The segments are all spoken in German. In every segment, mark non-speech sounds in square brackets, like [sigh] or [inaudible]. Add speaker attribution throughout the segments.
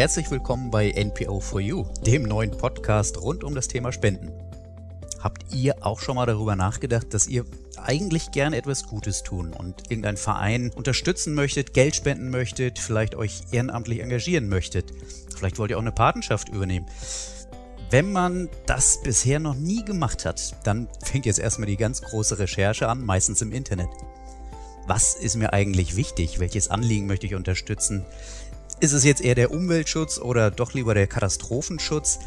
Speaker 1: herzlich willkommen bei NPO4U, dem neuen Podcast rund um das Thema Spenden. Habt ihr auch schon mal darüber nachgedacht, dass ihr eigentlich gerne etwas Gutes tun und irgendeinen Verein unterstützen möchtet, Geld spenden möchtet, vielleicht euch ehrenamtlich engagieren möchtet? Vielleicht wollt ihr auch eine Patenschaft übernehmen. Wenn man das bisher noch nie gemacht hat, dann fängt jetzt erstmal die ganz große Recherche an, meistens im Internet. Was ist mir eigentlich wichtig? Welches Anliegen möchte ich unterstützen? Ist es jetzt eher der Umweltschutz oder doch lieber der Katastrophenschutz?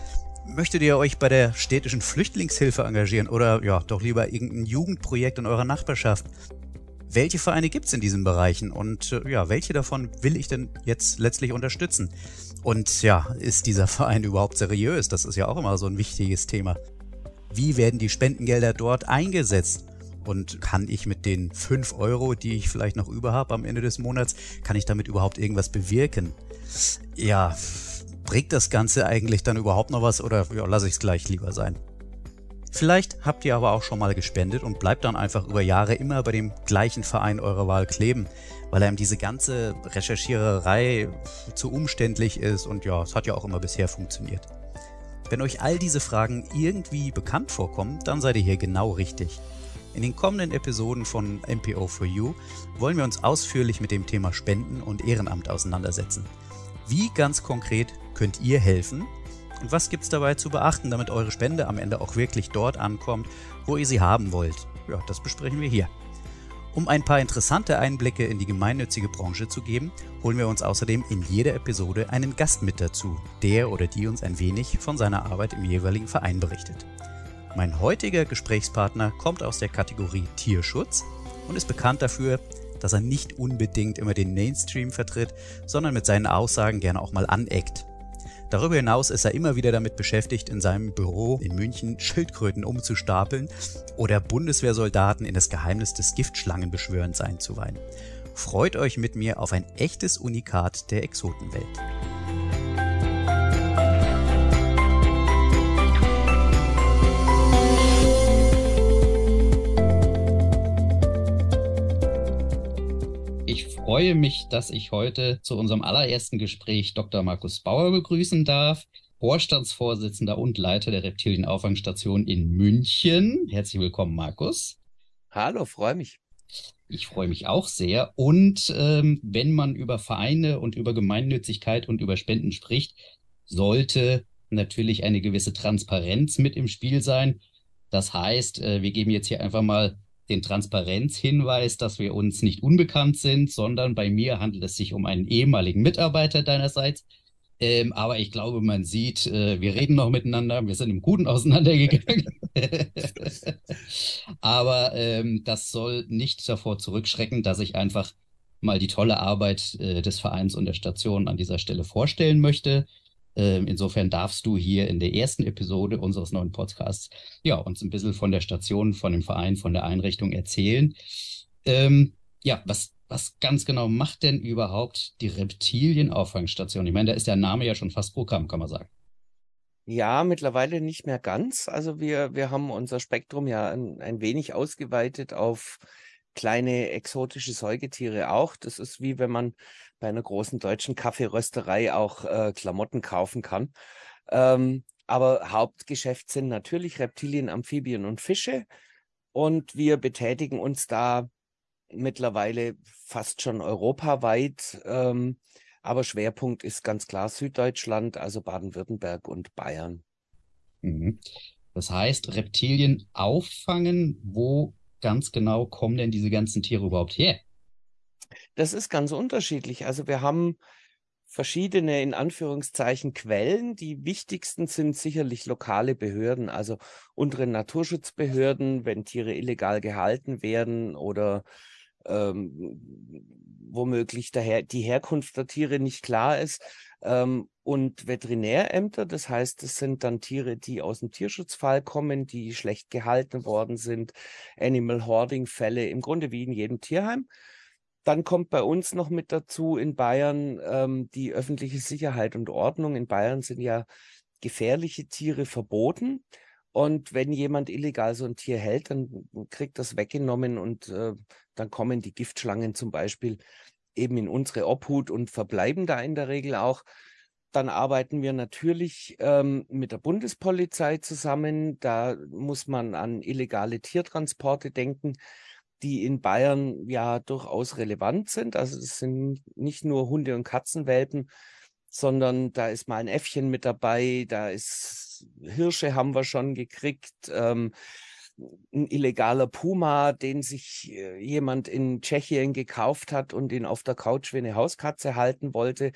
Speaker 1: Möchtet ihr euch bei der städtischen Flüchtlingshilfe engagieren oder ja, doch lieber irgendein Jugendprojekt in eurer Nachbarschaft? Welche Vereine gibt es in diesen Bereichen und äh, ja, welche davon will ich denn jetzt letztlich unterstützen? Und ja, ist dieser [laughs] Verein überhaupt seriös? Das ist ja auch immer so ein wichtiges Thema. Wie werden die Spendengelder dort eingesetzt? Und kann ich mit den 5 Euro, die ich vielleicht noch über habe am Ende des Monats, kann ich damit überhaupt irgendwas bewirken? Ja, bringt das Ganze eigentlich dann überhaupt noch was oder ja, lasse ich es gleich lieber sein? Vielleicht habt ihr aber auch schon mal gespendet und bleibt dann einfach über Jahre immer bei dem gleichen Verein eurer Wahl kleben weil einem diese ganze Recherchiererei zu umständlich ist und ja, es hat ja auch immer bisher funktioniert. Wenn euch all diese Fragen irgendwie bekannt vorkommen, dann seid ihr hier genau richtig. In den kommenden Episoden von MPO4U wollen wir uns ausführlich mit dem Thema Spenden und Ehrenamt auseinandersetzen. Wie ganz konkret könnt ihr helfen und was gibt es dabei zu beachten, damit eure Spende am Ende auch wirklich dort ankommt, wo ihr sie haben wollt? Ja, das besprechen wir hier. Um ein paar interessante Einblicke in die gemeinnützige Branche zu geben, holen wir uns außerdem in jeder Episode einen Gast mit dazu, der oder die uns ein wenig von seiner Arbeit im jeweiligen Verein berichtet. Mein heutiger Gesprächspartner kommt aus der Kategorie Tierschutz und ist bekannt dafür, dass er nicht unbedingt immer den Mainstream vertritt, sondern mit seinen Aussagen gerne auch mal aneckt. Darüber hinaus ist er immer wieder damit beschäftigt, in seinem Büro in München Schildkröten umzustapeln oder Bundeswehrsoldaten in das Geheimnis des Giftschlangenbeschwörens einzuweihen. Freut euch mit mir auf ein echtes Unikat der Exotenwelt.
Speaker 2: Freue mich, dass ich heute zu unserem allerersten Gespräch Dr. Markus Bauer begrüßen darf, Vorstandsvorsitzender und Leiter der Reptilienauffangstation in München. Herzlich willkommen, Markus.
Speaker 3: Hallo, freue mich.
Speaker 2: Ich freue mich auch sehr. Und ähm, wenn man über Vereine und über Gemeinnützigkeit und über Spenden spricht, sollte natürlich eine gewisse Transparenz mit im Spiel sein. Das heißt, äh, wir geben jetzt hier einfach mal den Transparenzhinweis, dass wir uns nicht unbekannt sind, sondern bei mir handelt es sich um einen ehemaligen Mitarbeiter deinerseits. Ähm, aber ich glaube, man sieht, äh, wir reden noch miteinander, wir sind im Guten [laughs] auseinandergegangen. [laughs] aber ähm, das soll nicht davor zurückschrecken, dass ich einfach mal die tolle Arbeit äh, des Vereins und der Station an dieser Stelle vorstellen möchte. Ähm, insofern darfst du hier in der ersten Episode unseres neuen Podcasts ja uns ein bisschen von der Station, von dem Verein, von der Einrichtung erzählen. Ähm, ja, was, was ganz genau macht denn überhaupt die Reptilienauffangstation? Ich meine, da ist der Name ja schon fast Programm, kann man sagen.
Speaker 3: Ja, mittlerweile nicht mehr ganz. Also wir, wir haben unser Spektrum ja ein, ein wenig ausgeweitet auf kleine exotische Säugetiere auch. Das ist wie wenn man bei einer großen deutschen Kaffeerösterei auch äh, Klamotten kaufen kann. Ähm, aber Hauptgeschäft sind natürlich Reptilien, Amphibien und Fische. Und wir betätigen uns da mittlerweile fast schon europaweit. Ähm, aber Schwerpunkt ist ganz klar Süddeutschland, also Baden-Württemberg und Bayern.
Speaker 2: Mhm. Das heißt, Reptilien auffangen, wo ganz genau kommen denn diese ganzen Tiere überhaupt her?
Speaker 3: Das ist ganz unterschiedlich. Also wir haben verschiedene, in Anführungszeichen, Quellen. Die wichtigsten sind sicherlich lokale Behörden, also unsere Naturschutzbehörden, wenn Tiere illegal gehalten werden oder ähm, womöglich daher die Herkunft der Tiere nicht klar ist. Ähm, und Veterinärämter, das heißt, es sind dann Tiere, die aus dem Tierschutzfall kommen, die schlecht gehalten worden sind, Animal Hoarding Fälle, im Grunde wie in jedem Tierheim. Dann kommt bei uns noch mit dazu in Bayern ähm, die öffentliche Sicherheit und Ordnung. In Bayern sind ja gefährliche Tiere verboten. Und wenn jemand illegal so ein Tier hält, dann kriegt das weggenommen und äh, dann kommen die Giftschlangen zum Beispiel eben in unsere Obhut und verbleiben da in der Regel auch. dann arbeiten wir natürlich ähm, mit der Bundespolizei zusammen. Da muss man an illegale Tiertransporte denken, die in Bayern ja durchaus relevant sind. Also es sind nicht nur Hunde und Katzenwelpen, sondern da ist mal ein Äffchen mit dabei, da ist Hirsche haben wir schon gekriegt. Ähm, ein illegaler Puma, den sich äh, jemand in Tschechien gekauft hat und ihn auf der Couch wie eine Hauskatze halten wollte.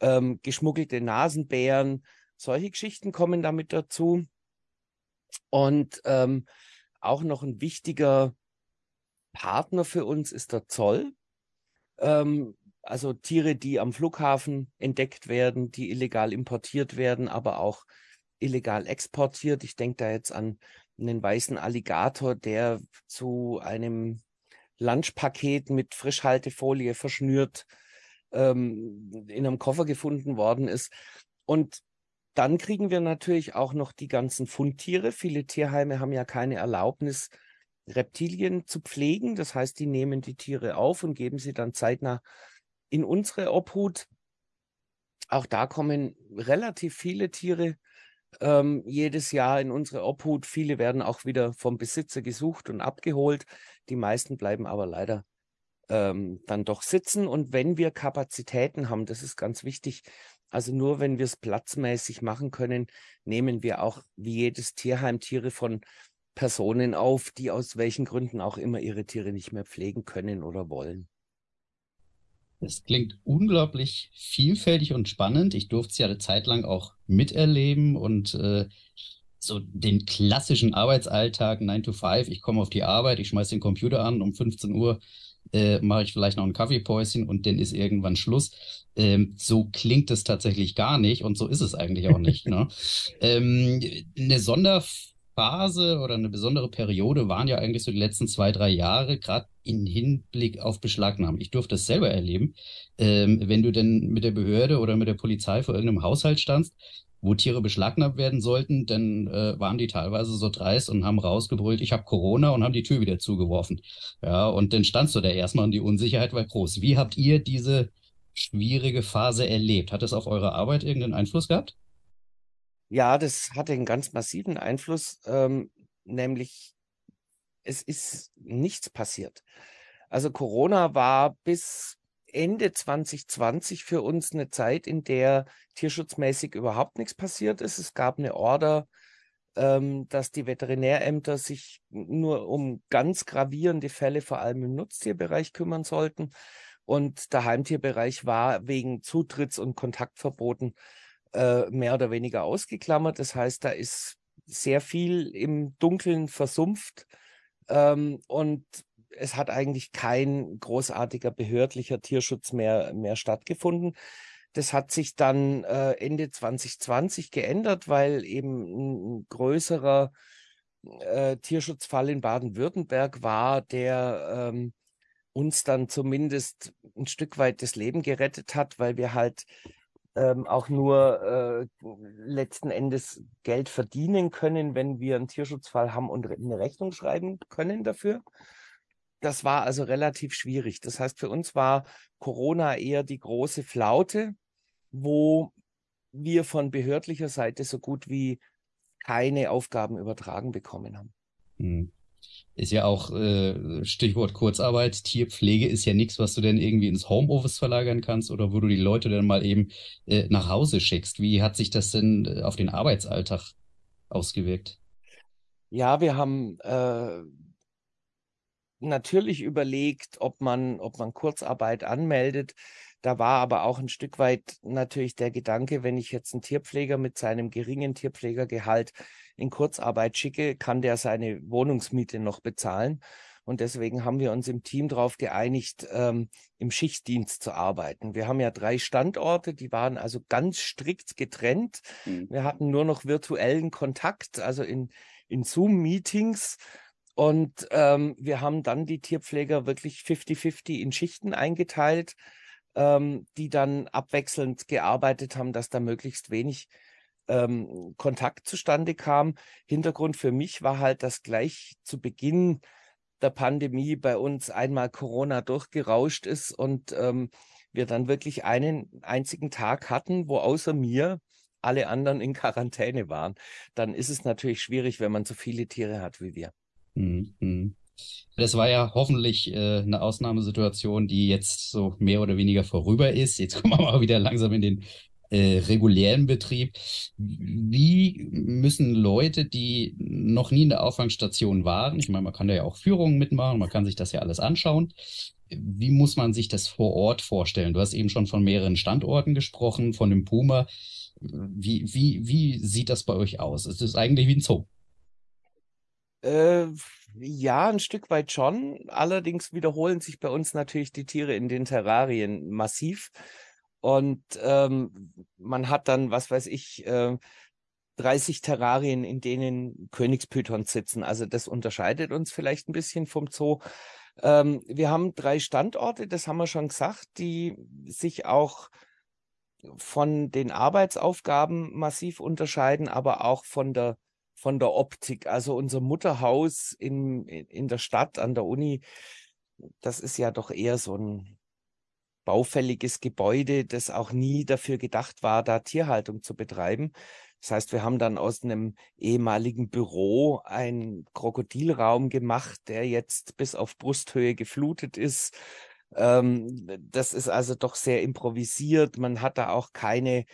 Speaker 3: Ähm, geschmuggelte Nasenbären, solche Geschichten kommen damit dazu. Und ähm, auch noch ein wichtiger Partner für uns ist der Zoll. Ähm, also Tiere, die am Flughafen entdeckt werden, die illegal importiert werden, aber auch illegal exportiert. Ich denke da jetzt an einen weißen Alligator, der zu einem Lunchpaket mit Frischhaltefolie verschnürt ähm, in einem Koffer gefunden worden ist. Und dann kriegen wir natürlich auch noch die ganzen Fundtiere. Viele Tierheime haben ja keine Erlaubnis, Reptilien zu pflegen. Das heißt, die nehmen die Tiere auf und geben sie dann zeitnah in unsere Obhut. Auch da kommen relativ viele Tiere ähm, jedes Jahr in unsere Obhut. Viele werden auch wieder vom Besitzer gesucht und abgeholt. Die meisten bleiben aber leider ähm, dann doch sitzen. Und wenn wir Kapazitäten haben, das ist ganz wichtig, also nur wenn wir es platzmäßig machen können, nehmen wir auch wie jedes Tierheim Tiere von Personen auf, die aus welchen Gründen auch immer ihre Tiere nicht mehr pflegen können oder wollen.
Speaker 1: Es klingt unglaublich vielfältig und spannend. Ich durfte es ja eine Zeit lang auch miterleben und äh, so den klassischen Arbeitsalltag 9 to 5. Ich komme auf die Arbeit, ich schmeiße den Computer an, um 15 Uhr äh, mache ich vielleicht noch ein Kaffeepäuschen und dann ist irgendwann Schluss. Ähm, so klingt es tatsächlich gar nicht und so ist es eigentlich auch nicht. ne? [laughs] ähm, eine Sonderphase oder eine besondere Periode waren ja eigentlich so die letzten zwei, drei Jahre, gerade in Hinblick auf Beschlagnahmen. Ich durfte es selber erleben. Ähm, wenn du denn mit der Behörde oder mit der Polizei vor irgendeinem Haushalt standst, wo Tiere beschlagnahmt werden sollten, dann äh, waren die teilweise so dreist und haben rausgebrüllt, ich habe Corona und haben die Tür wieder zugeworfen. Ja, und dann standst du da erstmal und die Unsicherheit war groß. Wie habt ihr diese schwierige Phase erlebt? Hat es auf eure Arbeit irgendeinen Einfluss gehabt?
Speaker 3: Ja, das hatte einen ganz massiven Einfluss, ähm, nämlich es ist nichts passiert. Also Corona war bis Ende 2020 für uns eine Zeit, in der tierschutzmäßig überhaupt nichts passiert ist. Es gab eine Order, ähm, dass die Veterinärämter sich nur um ganz gravierende Fälle, vor allem im Nutztierbereich, kümmern sollten. Und der Heimtierbereich war wegen Zutritts- und Kontaktverboten äh, mehr oder weniger ausgeklammert. Das heißt, da ist sehr viel im Dunkeln versumpft. Ähm, und es hat eigentlich kein großartiger behördlicher Tierschutz mehr, mehr stattgefunden. Das hat sich dann äh, Ende 2020 geändert, weil eben ein, größerer äh, Tierschutzfall in Baden-Württemberg war, der ähm, uns dann zumindest ein Stück weit das Leben gerettet hat, weil wir halt ähm, auch nur äh, letzten Endes Geld verdienen können, wenn wir einen Tierschutzfall haben und eine Rechnung schreiben können dafür. Das war also relativ schwierig. Das heißt, für uns war Corona eher die große Flaute, wo wir von behördlicher Seite so gut wie keine Aufgaben übertragen bekommen haben.
Speaker 1: Hm. Ist ja auch äh, Stichwort Kurzarbeit. Tierpflege ist ja nichts, was du denn irgendwie ins Homeoffice verlagern kannst oder wo du die Leute dann mal eben äh, nach Hause schickst. Wie hat sich das denn äh, auf den Arbeitsalltag ausgewirkt?
Speaker 3: Ja, wir haben äh, natürlich überlegt, ob man, ob man Kurzarbeit anmeldet. Da war aber auch ein Stück weit natürlich der Gedanke, wenn ich jetzt einen Tierpfleger mit seinem geringen Tierpflegergehalt in Kurzarbeit schicke, kann der seine Wohnungsmiete noch bezahlen. Und deswegen haben wir uns im Team darauf geeinigt, ähm, im Schichtdienst zu arbeiten. Wir haben ja drei Standorte, die waren also ganz strikt getrennt. Mhm. Wir hatten nur noch virtuellen Kontakt, also in, in Zoom-Meetings. Und ähm, wir haben dann die Tierpfleger wirklich 50-50 in Schichten eingeteilt, ähm, die dann abwechselnd gearbeitet haben, dass da möglichst wenig ähm, Kontakt zustande kam. Hintergrund für mich war halt, dass gleich zu Beginn der Pandemie bei uns einmal Corona durchgerauscht ist und ähm, wir dann wirklich einen einzigen Tag hatten, wo außer mir alle anderen in Quarantäne waren, dann ist es natürlich schwierig, wenn man so viele Tiere hat wie wir. Mhm.
Speaker 1: Das war ja hoffentlich äh, eine Ausnahmesituation, die jetzt so mehr oder weniger vorüber ist. Jetzt [laughs] kommen wir mal wieder langsam in den äh, regulären Betrieb. Wie müssen Leute, die noch nie in der Auffangstation waren, ich meine, man kann da ja auch Führungen mitmachen, man kann sich das ja alles anschauen. Wie muss man sich das vor Ort vorstellen? Du hast eben schon von mehreren Standorten gesprochen, von dem Puma. Wie, wie, wie sieht das bei euch aus? Es ist eigentlich wie ein Zoo.
Speaker 3: Äh, ja, ein Stück weit schon. Allerdings wiederholen sich bei uns natürlich die Tiere in den Terrarien massiv. Und ähm, man hat dann, was weiß ich, äh, 30 Terrarien, in denen Königspythons sitzen. Also das unterscheidet uns vielleicht ein bisschen vom Zoo. Ähm, wir haben drei Standorte, das haben wir schon gesagt, die sich auch von den Arbeitsaufgaben massiv unterscheiden, aber auch von der von der Optik. Also unser Mutterhaus in, in der Stadt an der Uni, das ist ja doch eher so ein baufälliges Gebäude, das auch nie dafür gedacht war, da Tierhaltung zu betreiben. Das heißt, wir haben dann aus einem ehemaligen Büro einen Krokodilraum gemacht, der jetzt bis auf Brusthöhe geflutet ist. Ähm, das ist also doch sehr improvisiert. Man hat da auch keine,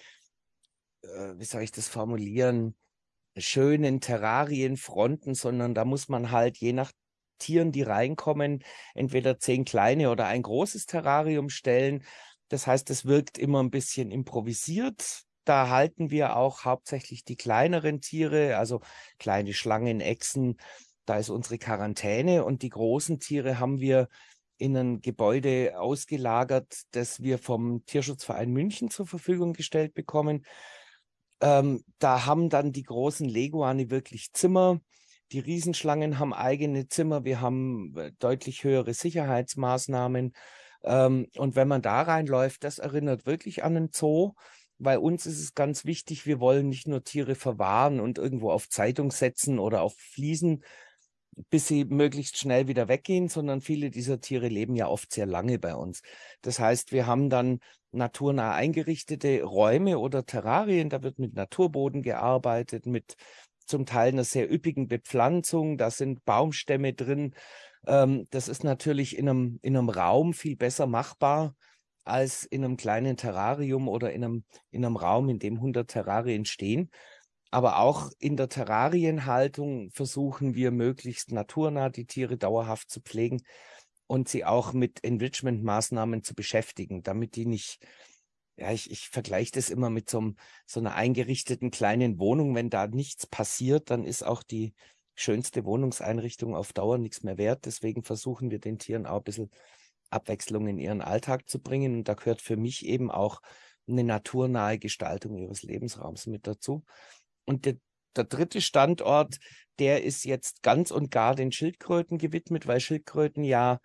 Speaker 3: äh, wie soll ich das formulieren, schönen Terrarienfronten, sondern da muss man halt je nach Tieren, die reinkommen, entweder zehn kleine oder ein großes Terrarium stellen. Das heißt, es wirkt immer ein bisschen improvisiert. Da halten wir auch hauptsächlich die kleineren Tiere, also kleine Schlangen, Echsen. Da ist unsere Quarantäne und die großen Tiere haben wir in ein Gebäude ausgelagert, das wir vom Tierschutzverein München zur Verfügung gestellt bekommen. Ähm, da haben dann die großen Leguane wirklich Zimmer. Die Riesenschlangen haben eigene Zimmer. Wir haben äh, deutlich höhere Sicherheitsmaßnahmen. Ähm, und wenn man da reinläuft, das erinnert wirklich an einen Zoo. Bei uns ist es ganz wichtig, wir wollen nicht nur Tiere verwahren und irgendwo auf Zeitung setzen oder auf Fliesen bis sie möglichst schnell wieder weggehen, sondern viele dieser Tiere leben ja oft sehr lange bei uns. Das heißt, wir haben dann naturnah eingerichtete Räume oder Terrarien, da wird mit Naturboden gearbeitet, mit zum Teil einer sehr üppigen Bepflanzung, da sind Baumstämme drin. Ähm, das ist natürlich in einem, in einem Raum viel besser machbar als in einem kleinen Terrarium oder in einem, in einem Raum, in dem 100 Terrarien stehen. Aber auch in der Terrarienhaltung versuchen wir möglichst naturnah die Tiere dauerhaft zu pflegen und sie auch mit Enrichment-Maßnahmen zu beschäftigen, damit die nicht, ja, ich, ich vergleiche das immer mit so, einem, so einer eingerichteten kleinen Wohnung. Wenn da nichts passiert, dann ist auch die schönste Wohnungseinrichtung auf Dauer nichts mehr wert. Deswegen versuchen wir den Tieren auch ein bisschen Abwechslung in ihren Alltag zu bringen. Und da gehört für mich eben auch eine naturnahe Gestaltung ihres Lebensraums mit dazu. Und der, der dritte Standort, der ist jetzt ganz und gar den Schildkröten gewidmet, weil Schildkröten ja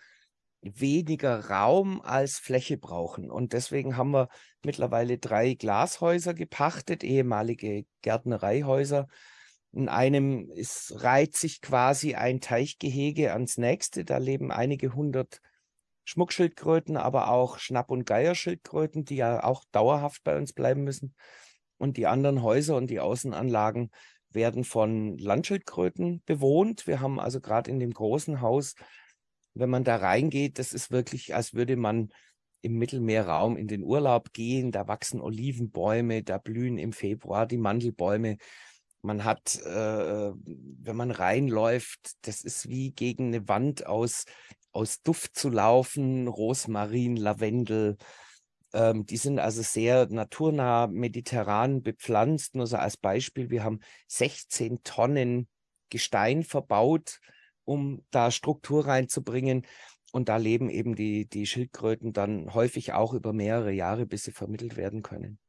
Speaker 3: weniger Raum als Fläche brauchen. Und deswegen haben wir mittlerweile drei Glashäuser gepachtet, ehemalige Gärtnereihäuser. In einem ist, reiht sich quasi ein Teichgehege ans nächste. Da leben einige hundert Schmuckschildkröten, aber auch Schnapp- und Geierschildkröten, die ja auch dauerhaft bei uns bleiben müssen. Und die anderen Häuser und die Außenanlagen werden von Landschildkröten bewohnt. Wir haben also gerade in dem großen Haus, wenn man da reingeht, das ist wirklich, als würde man im Mittelmeerraum in den Urlaub gehen. Da wachsen Olivenbäume, da blühen im Februar die Mandelbäume. Man hat, äh, wenn man reinläuft, das ist wie gegen eine Wand aus, aus Duft zu laufen, Rosmarin, Lavendel, ähm, die sind also sehr naturnah mediterran bepflanzt. Nur so als Beispiel, wir haben 16 Tonnen Gestein verbaut, um da Struktur reinzubringen. Und da leben eben die, die Schildkröten dann häufig auch über mehrere Jahre, bis sie vermittelt werden können.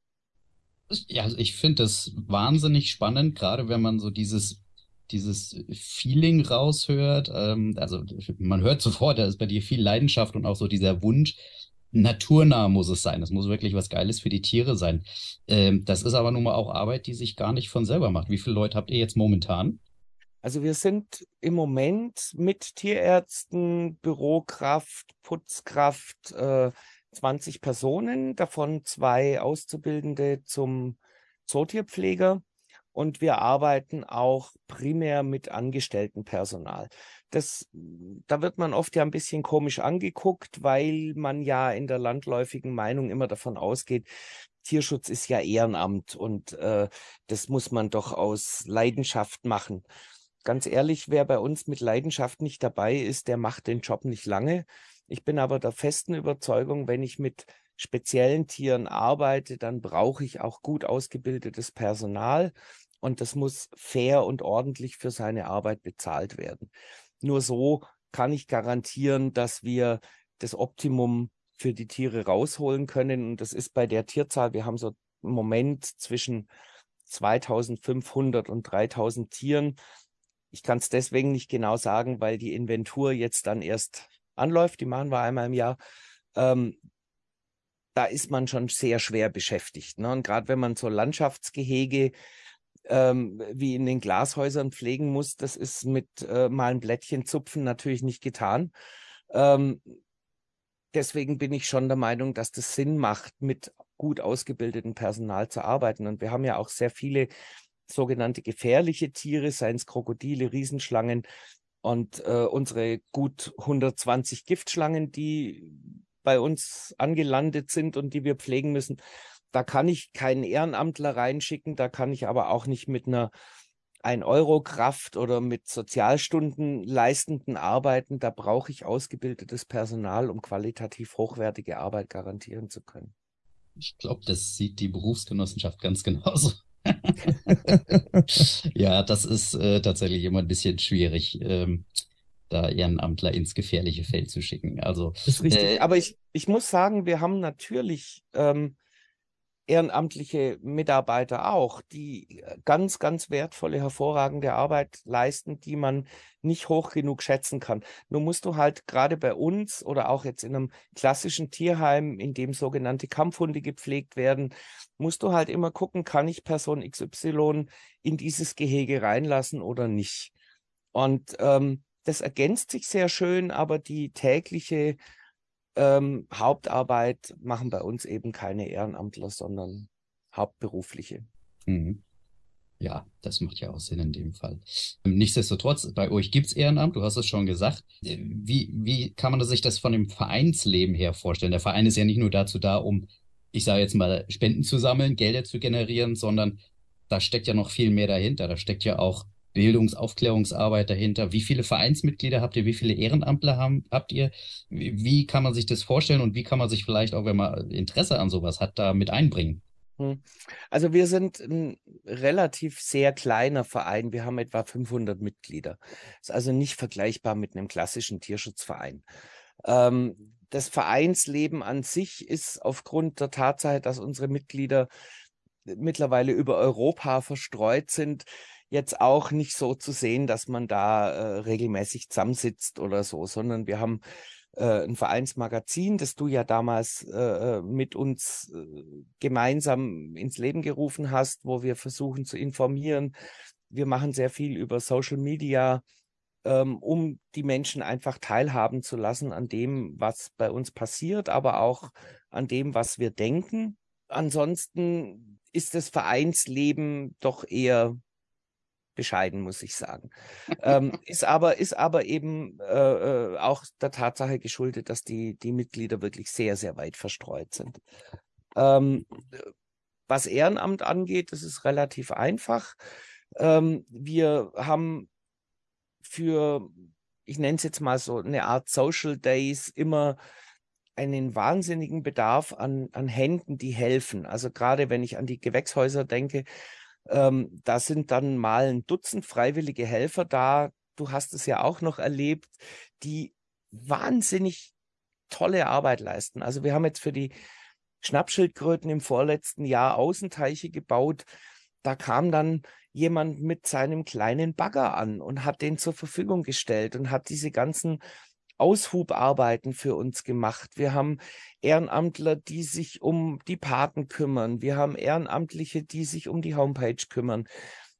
Speaker 1: Ja, also ich finde das wahnsinnig spannend, gerade wenn man so dieses, dieses Feeling raushört. Ähm, also man hört sofort, da ist bei dir viel Leidenschaft und auch so dieser Wunsch, naturnah muss es sein. Es muss wirklich was Geiles für die Tiere sein. Ähm, das ist aber nun mal auch Arbeit, die sich gar nicht von selber macht. Wie viele Leute habt ihr jetzt momentan?
Speaker 3: Also wir sind im Moment mit Tierärzten, Bürokraft, Putzkraft, äh, 20 Personen, davon zwei Auszubildende zum Zootierpfleger. Und wir arbeiten auch primär mit Angestelltenpersonal. Das, da wird man oft ja ein bisschen komisch angeguckt, weil man ja in der landläufigen Meinung immer davon ausgeht, Tierschutz ist ja Ehrenamt und äh, das muss man doch aus Leidenschaft machen. Ganz ehrlich, wer bei uns mit Leidenschaft nicht dabei ist, der macht den Job nicht lange. Ich bin aber der festen Überzeugung, wenn ich mit speziellen Tieren arbeite, dann brauche ich auch gut ausgebildetes Personal und das muss fair und ordentlich für seine Arbeit bezahlt werden. Nur so kann ich garantieren, dass wir das Optimum für die Tiere rausholen können. Und das ist bei der Tierzahl, wir haben so im Moment zwischen 2500 und 3000 Tieren. Ich kann es deswegen nicht genau sagen, weil die Inventur jetzt dann erst anläuft. Die machen wir einmal im Jahr. Ähm, da ist man schon sehr schwer beschäftigt. Ne? Und gerade wenn man so Landschaftsgehege ähm, wie in den Glashäusern pflegen muss, das ist mit äh, mal ein Blättchen zupfen natürlich nicht getan. Ähm, deswegen bin ich schon der Meinung, dass das Sinn macht, mit gut ausgebildetem Personal zu arbeiten. Und wir haben ja auch sehr viele sogenannte gefährliche Tiere, seien es Krokodile, Riesenschlangen und äh, unsere gut 120 Giftschlangen, die bei uns angelandet sind und die wir pflegen müssen. Da kann ich keinen Ehrenamtler reinschicken, da kann ich aber auch nicht mit einer 1-Euro-Kraft oder mit Sozialstunden leistenden Arbeiten, da brauche ich ausgebildetes Personal, um qualitativ hochwertige Arbeit garantieren zu können.
Speaker 1: Ich glaube, das sieht die Berufsgenossenschaft ganz genauso. [laughs] ja, das ist äh, tatsächlich immer ein bisschen schwierig, ähm, da Ehrenamtler ins gefährliche Feld zu schicken. Also,
Speaker 3: das ist richtig. Äh, Aber ich, ich muss sagen, wir haben natürlich ähm, ehrenamtliche Mitarbeiter auch, die äh, ganz, ganz wertvolle, hervorragende Arbeit leisten, die man nicht hoch genug schätzen kann. Nur musst du halt gerade bei uns oder auch jetzt in einem klassischen Tierheim, in dem sogenannte Kampfhunde gepflegt werden, musst du halt immer gucken, kann ich Person XY in dieses Gehege reinlassen oder nicht. Und ähm, das ergänzt sich sehr schön, aber die tägliche ähm, Hauptarbeit machen bei uns eben keine Ehrenamtler, sondern hauptberufliche.
Speaker 1: Mhm. Ja, das macht ja auch Sinn in dem Fall. Nichtsdestotrotz, bei euch gibt es Ehrenamt, du hast es schon gesagt. Wie, wie kann man sich das von dem Vereinsleben her vorstellen? Der Verein ist ja nicht nur dazu da, um, ich sage jetzt mal, Spenden zu sammeln, Gelder zu generieren, sondern da steckt ja noch viel mehr dahinter. Da steckt ja auch Bildungsaufklärungsarbeit dahinter? Wie viele Vereinsmitglieder habt ihr? Wie viele Ehrenamtler haben, habt ihr? Wie, wie, kann man sich das vorstellen und wie kann man sich vielleicht auch, wenn man Interesse an sowas hat, da mit einbringen? Hm.
Speaker 3: Also wir sind ein relativ sehr kleiner Verein. Wir haben etwa 500 Mitglieder. Ist also nicht vergleichbar mit einem klassischen Tierschutzverein. Ähm, das Vereinsleben an sich ist aufgrund der Tatsache, dass unsere Mitglieder mittlerweile über Europa verstreut sind, jetzt auch nicht so zu sehen, dass man da äh, regelmäßig zusammensitzt oder so, sondern wir haben äh, ein Vereinsmagazin, das du ja damals äh, äh, mit uns äh, gemeinsam ins Leben gerufen hast, wo wir versuchen zu informieren. Wir machen sehr viel über Social Media, ähm, um die Menschen einfach teilhaben zu lassen an dem, was bei uns passiert, aber auch an dem, was wir denken. Ansonsten ist das Vereinsleben doch eher bescheiden, muss ich sagen. ähm, [laughs] ist, aber, ist aber eben äh, äh, auch der Tatsache geschuldet, dass die, die Mitglieder wirklich sehr, sehr weit verstreut sind. Ähm, was Ehrenamt angeht, das ist relativ einfach. Ähm, wir haben für, ich nenne es jetzt mal so eine Art Social Days, immer einen wahnsinnigen Bedarf an, an Händen, die helfen. Also gerade wenn ich an die Gewächshäuser denke, ähm, da sind dann mal ein Dutzend freiwillige Helfer da. Du hast es ja auch noch erlebt, die wahnsinnig tolle Arbeit leisten. Also wir haben jetzt für die Schnappschildkröten im vorletzten Jahr Außenteiche gebaut. Da kam dann jemand mit seinem kleinen Bagger an und hat den zur Verfügung gestellt und hat diese ganzen Aushubarbeiten für uns gemacht. Wir haben Ehrenamtler, die sich um die Paten kümmern. Wir haben Ehrenamtliche, die sich um die Homepage kümmern.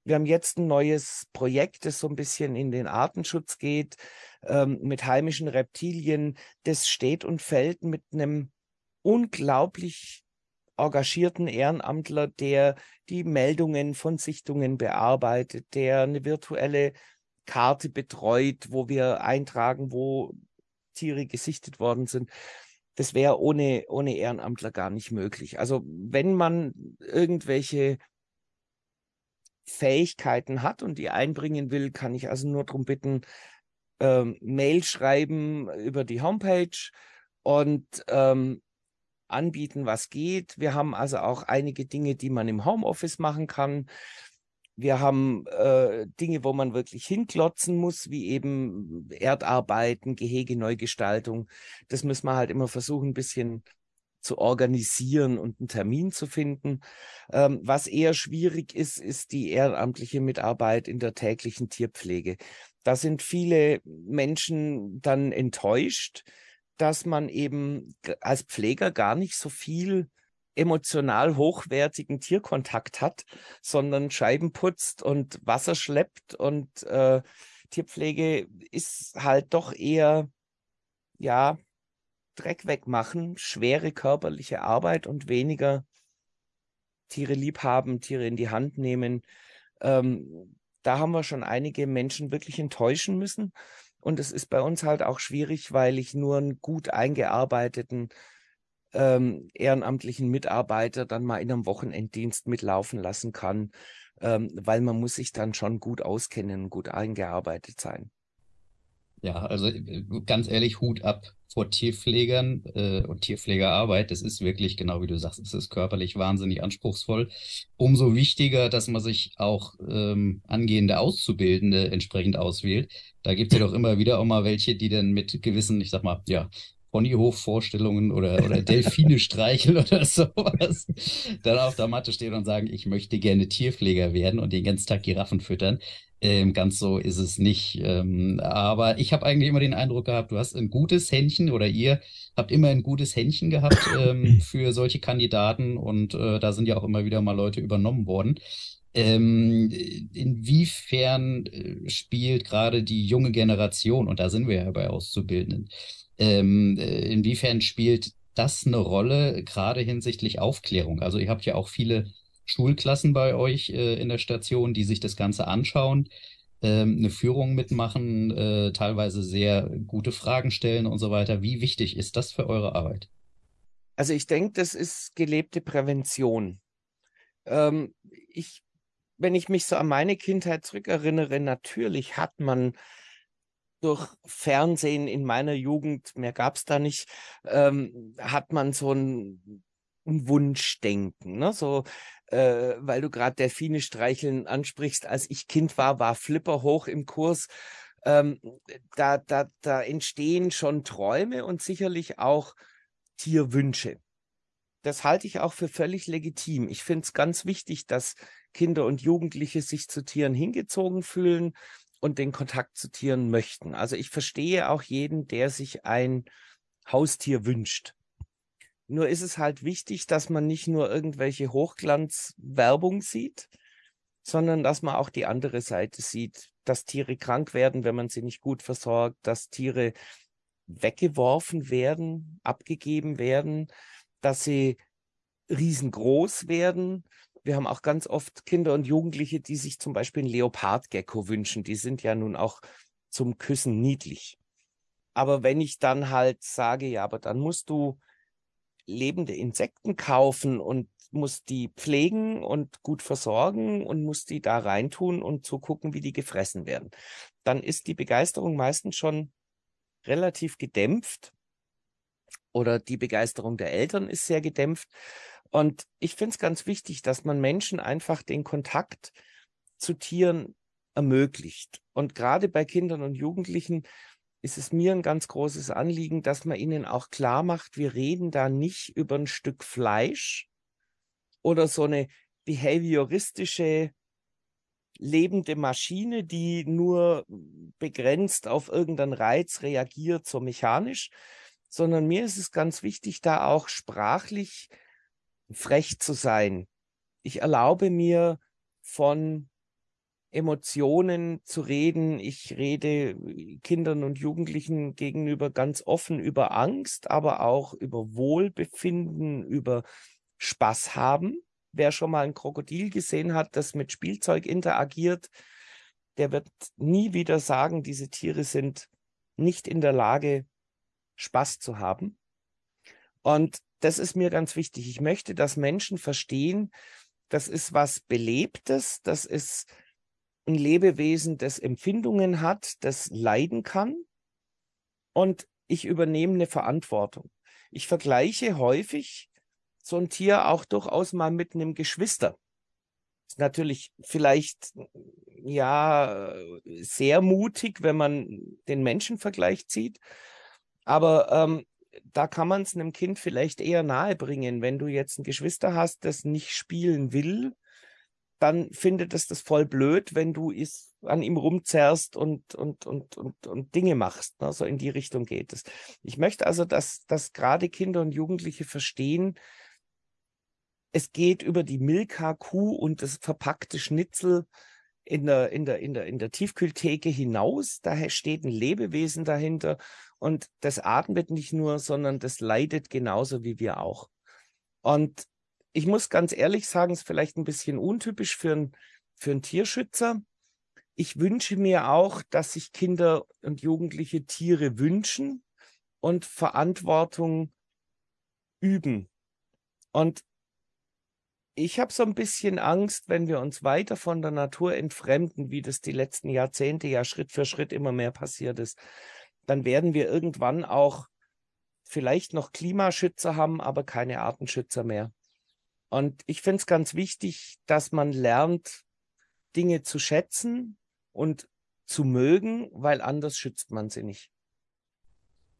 Speaker 3: Wir haben jetzt ein neues Projekt, das so ein bisschen in den Artenschutz geht, ähm, mit heimischen Reptilien. Das steht und fällt mit einem unglaublich engagierten Ehrenamtler, der die Meldungen von Sichtungen bearbeitet, der eine virtuelle Karte betreut, wo wir eintragen, wo Tiere gesichtet worden sind. Das wäre ohne, ohne Ehrenamtler gar nicht möglich. Also wenn man irgendwelche Fähigkeiten hat und die einbringen will, kann ich also nur darum bitten, ähm, Mail schreiben über die Homepage und ähm, anbieten, was geht. Wir haben also auch einige Dinge, die man im Homeoffice machen kann. Wir haben äh, Dinge, wo man wirklich hinklotzen muss, wie eben Erdarbeiten, Gehegeneugestaltung. Das müssen wir halt immer versuchen, ein bisschen zu organisieren und einen Termin zu finden. Ähm, was eher schwierig ist, ist die ehrenamtliche Mitarbeit in der täglichen Tierpflege. Da sind viele Menschen dann enttäuscht, dass man eben als Pfleger gar nicht so viel emotional hochwertigen Tierkontakt hat, sondern Scheiben putzt und Wasser schleppt und äh, Tierpflege ist halt doch eher, ja, Dreck wegmachen, schwere körperliche Arbeit und weniger Tiere lieb haben, Tiere in die Hand nehmen. Ähm, da haben wir schon einige Menschen wirklich enttäuschen müssen. Und es ist bei uns halt auch schwierig, weil ich nur einen gut eingearbeiteten ähm, ehrenamtlichen Mitarbeiter dann mal in einem Wochenenddienst mitlaufen lassen kann, ähm, weil man muss sich dann schon gut auskennen gut eingearbeitet sein.
Speaker 1: Ja, also äh, ganz ehrlich, Hut ab vor Tierpflegern äh, und Tierpflegerarbeit. Das ist wirklich, genau wie du sagst, es ist körperlich wahnsinnig anspruchsvoll. Umso wichtiger, dass man sich auch ähm, angehende Auszubildende entsprechend auswählt. Da gibt es ja doch immer wieder auch mal welche, die dann mit gewissen, ich sag mal, ja, Ponyhof-Vorstellungen oder, oder Delfine [laughs] streicheln oder sowas, dann auf der Matte stehen und sagen, ich möchte gerne Tierpfleger werden und den ganzen Tag Giraffen füttern. Ähm, ganz so ist es nicht. Ähm, aber ich habe eigentlich immer den Eindruck gehabt, du hast ein gutes Händchen oder ihr habt immer ein gutes Händchen gehabt ähm, [laughs] für solche Kandidaten und äh, da sind ja auch immer wieder mal Leute übernommen worden. Ähm, inwiefern äh, spielt gerade die junge Generation, und da sind wir ja bei Auszubildenden, ähm, äh, inwiefern spielt das eine Rolle, gerade hinsichtlich Aufklärung? Also ihr habt ja auch viele Schulklassen bei euch äh, in der Station, die sich das Ganze anschauen, ähm, eine Führung mitmachen, äh, teilweise sehr gute Fragen stellen und so weiter. Wie wichtig ist das für eure Arbeit?
Speaker 3: Also ich denke, das ist gelebte Prävention. Ähm, ich, wenn ich mich so an meine Kindheit zurückerinnere, natürlich hat man durch Fernsehen in meiner Jugend, mehr gab es da nicht, ähm, hat man so ein, ein Wunschdenken. Ne? So, äh, weil du gerade Delfine streicheln ansprichst. Als ich Kind war, war Flipper hoch im Kurs. Ähm, da, da, da entstehen schon Träume und sicherlich auch Tierwünsche. Das halte ich auch für völlig legitim. Ich finde es ganz wichtig, dass Kinder und Jugendliche sich zu Tieren hingezogen fühlen, und den Kontakt zu Tieren möchten. Also ich verstehe auch jeden, der sich ein Haustier wünscht. Nur ist es halt wichtig, dass man nicht nur irgendwelche Hochglanzwerbung sieht, sondern dass man auch die andere Seite sieht, dass Tiere krank werden, wenn man sie nicht gut versorgt, dass Tiere weggeworfen werden, abgegeben werden, dass sie riesengroß werden, wir haben auch ganz oft Kinder und Jugendliche, die sich zum Beispiel einen Leopardgecko wünschen. Die sind ja nun auch zum Küssen niedlich. Aber wenn ich dann halt sage, ja, aber dann musst du lebende Insekten kaufen und musst die pflegen und gut versorgen und musst die da reintun und zugucken, wie die gefressen werden, dann ist die Begeisterung meistens schon relativ gedämpft oder die Begeisterung der Eltern ist sehr gedämpft. Und ich finde es ganz wichtig, dass man Menschen einfach den Kontakt zu Tieren ermöglicht. Und gerade bei Kindern und Jugendlichen ist es mir ein ganz großes Anliegen, dass man ihnen auch klar macht, wir reden da nicht über ein Stück Fleisch oder so eine behavioristische lebende Maschine, die nur begrenzt auf irgendeinen Reiz reagiert, so mechanisch, sondern mir ist es ganz wichtig, da auch sprachlich frech zu sein. Ich erlaube mir von Emotionen zu reden. Ich rede Kindern und Jugendlichen gegenüber ganz offen über Angst, aber auch über Wohlbefinden, über Spaß haben. Wer schon mal ein Krokodil gesehen hat, das mit Spielzeug interagiert, der wird nie wieder sagen, diese Tiere sind nicht in der Lage, Spaß zu haben. Und das ist mir ganz wichtig. Ich möchte, dass Menschen verstehen, das ist was Belebtes, das ist ein Lebewesen, das Empfindungen hat, das leiden kann. Und ich übernehme eine Verantwortung. Ich vergleiche häufig so ein Tier auch durchaus mal mit einem Geschwister. Ist natürlich vielleicht ja sehr mutig, wenn man den Menschenvergleich zieht. Aber ähm, da kann man es einem Kind vielleicht eher nahebringen. Wenn du jetzt ein Geschwister hast, das nicht spielen will, dann findet es das voll blöd, wenn du es an ihm rumzerrst und, und, und, und, und Dinge machst. Ne? So in die Richtung geht es. Ich möchte also, dass, dass gerade Kinder und Jugendliche verstehen, es geht über die Milka-Kuh und das verpackte Schnitzel in der, in, der, in, der, in der Tiefkühltheke hinaus. Daher steht ein Lebewesen dahinter und das atmet nicht nur, sondern das leidet genauso wie wir auch. Und ich muss ganz ehrlich sagen, es ist vielleicht ein bisschen untypisch für, ein, für einen Tierschützer. Ich wünsche mir auch, dass sich Kinder und Jugendliche Tiere wünschen und Verantwortung üben. Und ich habe so ein bisschen Angst, wenn wir uns weiter von der Natur entfremden, wie das die letzten Jahrzehnte ja Schritt für Schritt immer mehr passiert ist, dann werden wir irgendwann auch vielleicht noch Klimaschützer haben, aber keine Artenschützer mehr. Und ich finde es ganz wichtig, dass man lernt, Dinge zu schätzen und zu mögen, weil anders schützt man sie nicht.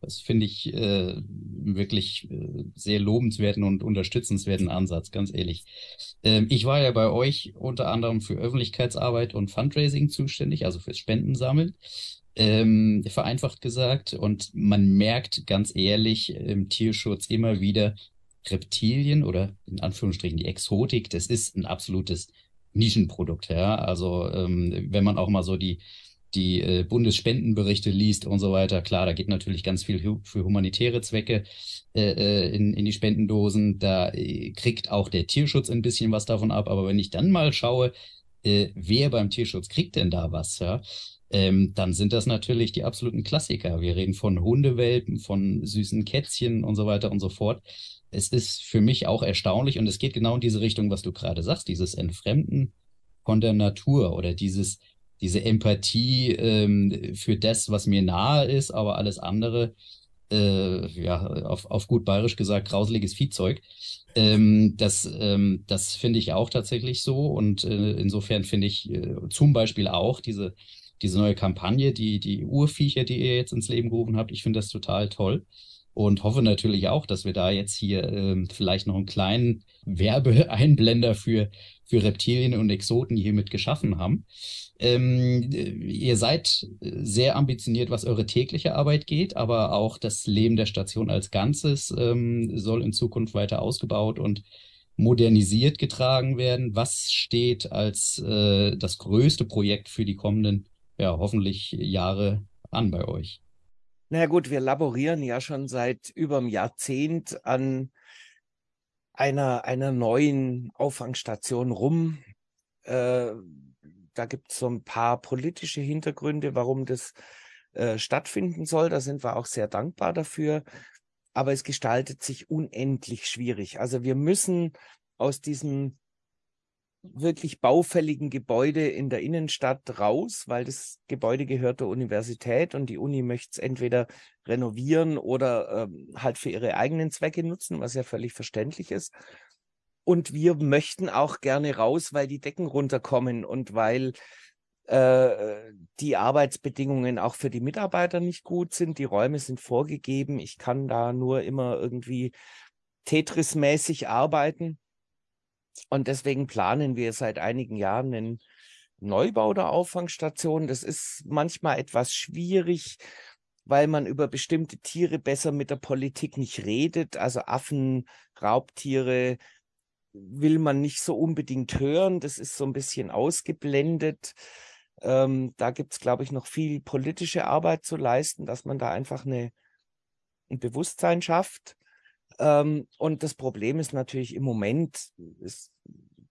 Speaker 1: Das finde ich äh, wirklich äh, sehr lobenswerten und unterstützenswerten Ansatz, ganz ehrlich. Ähm, ich war ja bei euch unter anderem für Öffentlichkeitsarbeit und Fundraising zuständig, also fürs Spendensammeln, ähm, vereinfacht gesagt. Und man merkt ganz ehrlich im Tierschutz immer wieder, Reptilien oder in Anführungsstrichen die Exotik, das ist ein absolutes Nischenprodukt. Ja? Also ähm, wenn man auch mal so die die äh, Bundesspendenberichte liest und so weiter. Klar, da geht natürlich ganz viel hu für humanitäre Zwecke äh, äh, in, in die Spendendosen. Da äh, kriegt auch der Tierschutz ein bisschen was davon ab. Aber wenn ich dann mal schaue, äh, wer beim Tierschutz kriegt denn da was, ja? Ähm, dann sind das natürlich die absoluten Klassiker. Wir reden von Hundewelpen, von süßen Kätzchen und so weiter und so fort. Es ist für mich auch erstaunlich und es geht genau in diese Richtung, was du gerade sagst, dieses Entfremden von der Natur oder dieses diese Empathie ähm, für das, was mir nahe ist, aber alles andere, äh, ja, auf, auf gut bayerisch gesagt, grauseliges Viehzeug. Ähm, das ähm, das finde ich auch tatsächlich so. Und äh, insofern finde ich äh, zum Beispiel auch diese, diese neue Kampagne, die, die Urviecher, die ihr jetzt ins Leben gerufen habt, ich finde das total toll und hoffe natürlich auch, dass wir da jetzt hier ähm, vielleicht noch einen kleinen Werbeeinblender für, für Reptilien und Exoten hiermit geschaffen haben. Ähm, ihr seid sehr ambitioniert, was eure tägliche Arbeit geht, aber auch das Leben der Station als Ganzes ähm, soll in Zukunft weiter ausgebaut und modernisiert getragen werden. Was steht als äh, das größte Projekt für die kommenden, ja, hoffentlich Jahre an bei euch?
Speaker 3: Na ja, gut, wir laborieren ja schon seit über einem Jahrzehnt an einer, einer neuen Auffangstation rum. Äh, da gibt es so ein paar politische Hintergründe, warum das äh, stattfinden soll. Da sind wir auch sehr dankbar dafür. Aber es gestaltet sich unendlich schwierig. Also wir müssen aus diesem wirklich baufälligen Gebäude in der Innenstadt raus, weil das Gebäude gehört der Universität und die Uni möchte es entweder renovieren oder ähm, halt für ihre eigenen Zwecke nutzen, was ja völlig verständlich ist. Und wir möchten auch gerne raus, weil die Decken runterkommen und weil äh, die Arbeitsbedingungen auch für die Mitarbeiter nicht gut sind. Die Räume sind vorgegeben. Ich kann da nur immer irgendwie Tetris-mäßig arbeiten. Und deswegen planen wir seit einigen Jahren einen Neubau der Auffangstation. Das ist manchmal etwas schwierig, weil man über bestimmte Tiere besser mit der Politik nicht redet. Also Affen, Raubtiere, will man nicht so unbedingt hören. Das ist so ein bisschen ausgeblendet. Ähm, da gibt es, glaube ich, noch viel politische Arbeit zu leisten, dass man da einfach eine, ein Bewusstsein schafft. Ähm, und das Problem ist natürlich im Moment, ist,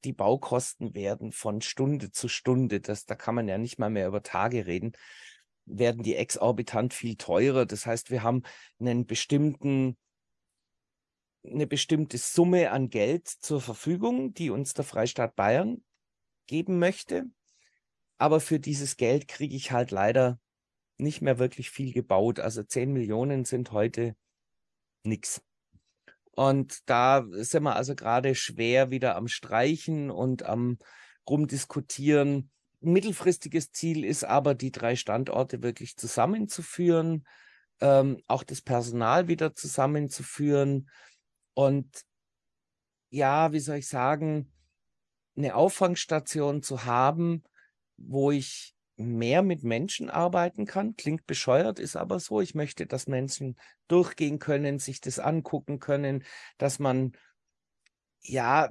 Speaker 3: die Baukosten werden von Stunde zu Stunde, das, da kann man ja nicht mal mehr über Tage reden, werden die exorbitant viel teurer. Das heißt, wir haben einen bestimmten eine bestimmte Summe an Geld zur Verfügung, die uns der Freistaat Bayern geben möchte. Aber für dieses Geld kriege ich halt leider nicht mehr wirklich viel gebaut. Also 10 Millionen sind heute nichts. Und da sind wir also gerade schwer wieder am Streichen und am rumdiskutieren. Mittelfristiges Ziel ist aber, die drei Standorte wirklich zusammenzuführen, ähm, auch das Personal wieder zusammenzuführen und ja, wie soll ich sagen, eine Auffangstation zu haben, wo ich mehr mit Menschen arbeiten kann. Klingt bescheuert, ist aber so. Ich möchte, dass Menschen durchgehen können, sich das angucken können, dass man, ja,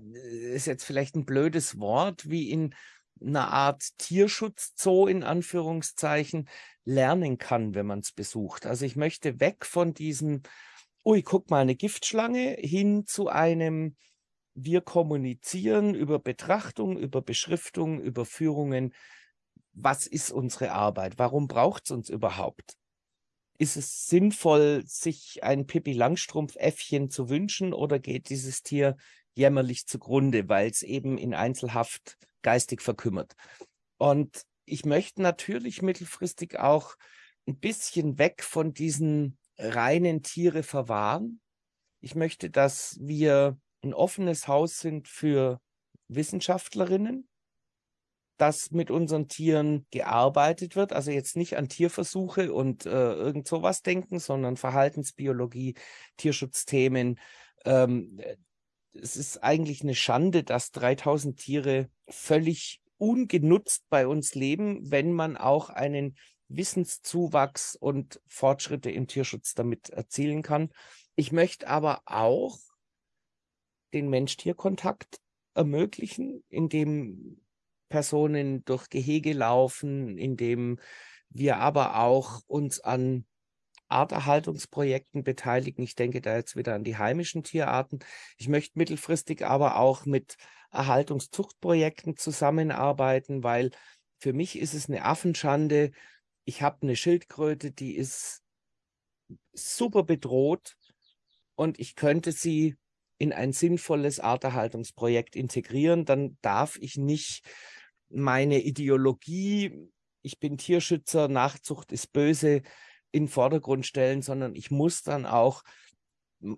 Speaker 3: ist jetzt vielleicht ein blödes Wort, wie in einer Art Tierschutzzoo in Anführungszeichen lernen kann, wenn man es besucht. Also ich möchte weg von diesem, ui, guck mal, eine Giftschlange, hin zu einem, wir kommunizieren über Betrachtung, über Beschriftung, über Führungen was ist unsere Arbeit? Warum braucht es uns überhaupt? Ist es sinnvoll, sich ein Pippi Langstrumpf-Äffchen zu wünschen oder geht dieses Tier jämmerlich zugrunde, weil es eben in Einzelhaft geistig verkümmert? Und ich möchte natürlich mittelfristig auch ein bisschen weg von diesen reinen Tiere verwahren. Ich möchte, dass wir ein offenes Haus sind für Wissenschaftlerinnen, dass mit unseren Tieren gearbeitet wird. Also jetzt nicht an Tierversuche und äh, irgend sowas denken, sondern Verhaltensbiologie, Tierschutzthemen. Ähm, es ist eigentlich eine Schande, dass 3000 Tiere völlig ungenutzt bei uns leben, wenn man auch einen Wissenszuwachs und Fortschritte im Tierschutz damit erzielen kann. Ich möchte aber auch den Mensch-Tier-Kontakt ermöglichen, indem Personen durch Gehege laufen, indem wir aber auch uns an Arterhaltungsprojekten beteiligen. Ich denke da jetzt wieder an die heimischen Tierarten. Ich möchte mittelfristig aber auch mit Erhaltungszuchtprojekten zusammenarbeiten, weil für mich ist es eine Affenschande. Ich habe eine Schildkröte, die ist super bedroht und ich könnte sie in ein sinnvolles Arterhaltungsprojekt integrieren. Dann darf ich nicht meine Ideologie, ich bin Tierschützer, Nachzucht ist böse, in den Vordergrund stellen, sondern ich muss dann auch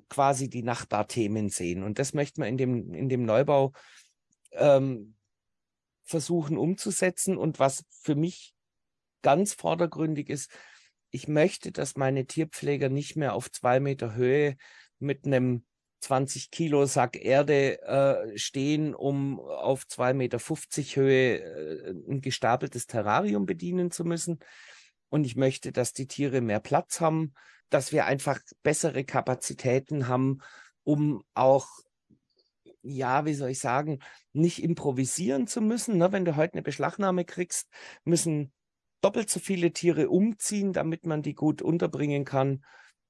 Speaker 3: quasi die Nachbarthemen sehen. Und das möchte man in dem, in dem Neubau ähm, versuchen umzusetzen. Und was für mich ganz vordergründig ist, ich möchte, dass meine Tierpfleger nicht mehr auf zwei Meter Höhe mit einem 20 Kilo Sack Erde äh, stehen, um auf 2,50 Meter Höhe äh, ein gestapeltes Terrarium bedienen zu müssen. Und ich möchte, dass die Tiere mehr Platz haben, dass wir einfach bessere Kapazitäten haben, um auch, ja, wie soll ich sagen, nicht improvisieren zu müssen. Ne? Wenn du heute eine Beschlagnahme kriegst, müssen doppelt so viele Tiere umziehen, damit man die gut unterbringen kann.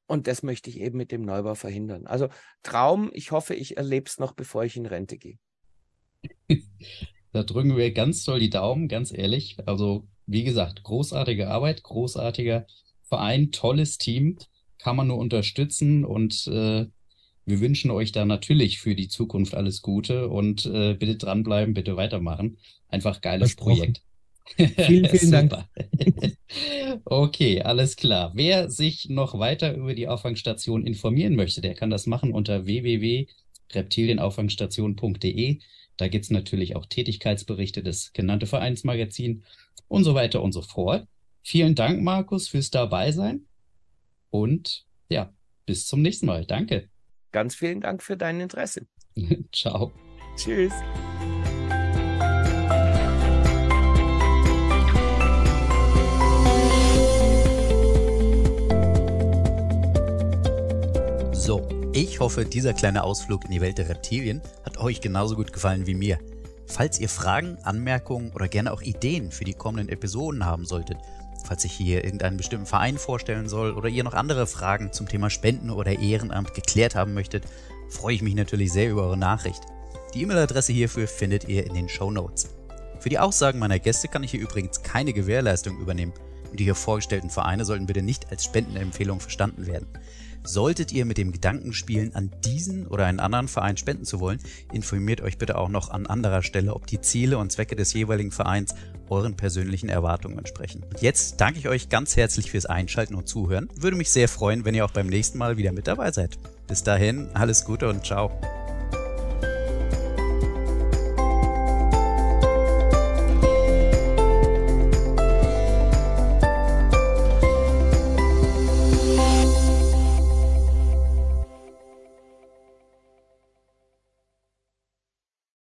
Speaker 3: Und das möchte ich eben mit dem Neubau verhindern. Also Traum, ich hoffe, ich erlebe es noch, bevor ich in Rente gehe.
Speaker 1: Da drücken wir ganz toll die Daumen, ganz ehrlich. Also, wie gesagt, großartige Arbeit, großartiger Verein, tolles Team, kann man nur unterstützen und äh, wir wünschen euch da natürlich für die Zukunft alles Gute und äh, bitte dranbleiben, bitte weitermachen. Einfach geiles Projekt.
Speaker 4: Vielen, [laughs] vielen Dank. [laughs]
Speaker 1: okay, alles klar. Wer sich noch weiter über die Auffangstation informieren möchte, der kann das machen unter www.reptilienauffangstation.de. Da gibt es natürlich auch Tätigkeitsberichte, das genannte Vereinsmagazin und so weiter und so fort. Vielen Dank, Markus, fürs Dabeisein. Und ja, bis zum nächsten Mal. Danke.
Speaker 3: Ganz vielen Dank für dein Interesse. [laughs]
Speaker 1: Ciao.
Speaker 3: Tschüss.
Speaker 5: Ich
Speaker 1: hoffe, dieser kleine Ausflug in die Welt der Reptilien hat euch genauso gut gefallen wie mir. Falls ihr Fragen, Anmerkungen oder gerne auch Ideen für die kommenden Episoden haben solltet, falls ich hier irgendeinen bestimmten Verein vorstellen soll oder ihr noch andere Fragen zum Thema Spenden oder Ehrenamt geklärt haben möchtet, freue ich mich natürlich sehr über eure Nachricht. Die E-Mail-Adresse hierfür findet ihr in den Show Notes. Für die Aussagen meiner Gäste kann ich hier übrigens keine Gewährleistung übernehmen und die hier vorgestellten Vereine sollten bitte nicht als Spendenempfehlung verstanden werden. Solltet ihr mit dem Gedanken spielen, an diesen oder einen anderen Verein spenden zu wollen, informiert euch bitte auch noch an anderer Stelle, ob die Ziele und Zwecke des jeweiligen Vereins euren persönlichen Erwartungen entsprechen. Und jetzt danke ich euch ganz herzlich fürs Einschalten und Zuhören. Würde mich sehr freuen, wenn ihr auch beim nächsten Mal wieder mit dabei seid. Bis dahin, alles Gute und ciao.